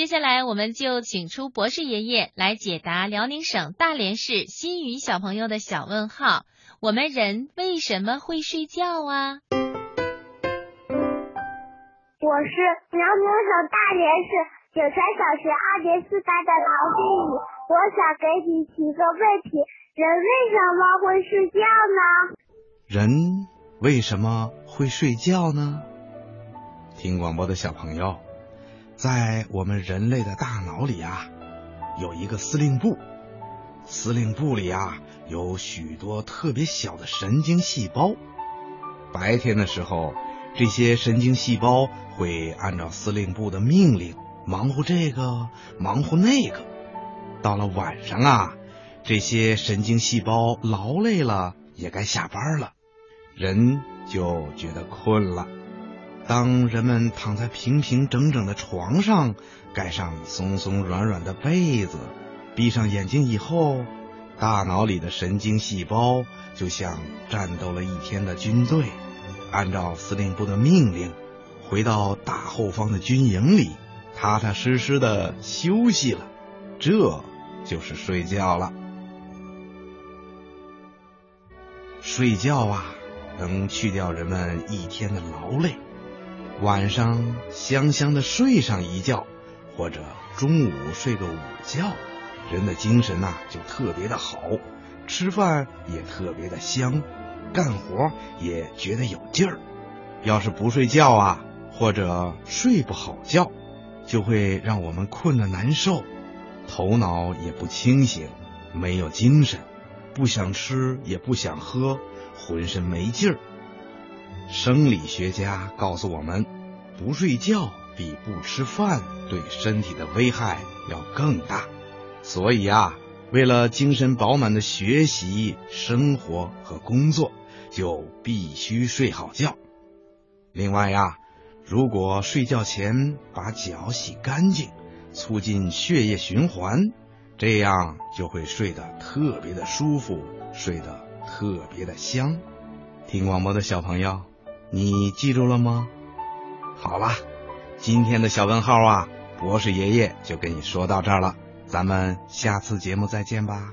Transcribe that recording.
接下来，我们就请出博士爷爷来解答辽宁省大连市新宇小朋友的小问号：我们人为什么会睡觉啊？我是辽宁省大连市景川小学二年四班的陶新宇，我想给你提个问题：人为什么会睡觉呢？人为什么会睡觉呢？听广播的小朋友。在我们人类的大脑里啊，有一个司令部，司令部里啊有许多特别小的神经细胞。白天的时候，这些神经细胞会按照司令部的命令忙活这个，忙活那个。到了晚上啊，这些神经细胞劳累了，也该下班了，人就觉得困了。当人们躺在平平整整的床上，盖上松松软软的被子，闭上眼睛以后，大脑里的神经细胞就像战斗了一天的军队，按照司令部的命令，回到大后方的军营里，踏踏实实的休息了。这就是睡觉了。睡觉啊，能去掉人们一天的劳累。晚上香香的睡上一觉，或者中午睡个午觉，人的精神呐就特别的好，吃饭也特别的香，干活也觉得有劲儿。要是不睡觉啊，或者睡不好觉，就会让我们困得难受，头脑也不清醒，没有精神，不想吃也不想喝，浑身没劲儿。生理学家告诉我们，不睡觉比不吃饭对身体的危害要更大。所以啊，为了精神饱满的学习、生活和工作，就必须睡好觉。另外呀，如果睡觉前把脚洗干净，促进血液循环，这样就会睡得特别的舒服，睡得特别的香。听广播的小朋友。你记住了吗？好了，今天的小问号啊，博士爷爷就跟你说到这儿了，咱们下次节目再见吧。